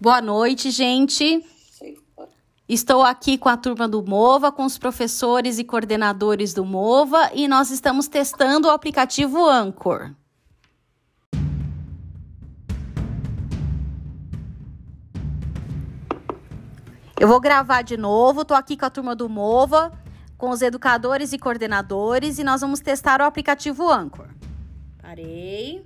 Boa noite, gente. Estou aqui com a turma do Mova, com os professores e coordenadores do Mova, e nós estamos testando o aplicativo Anchor. Eu vou gravar de novo, estou aqui com a turma do Mova, com os educadores e coordenadores, e nós vamos testar o aplicativo Anchor. Parei.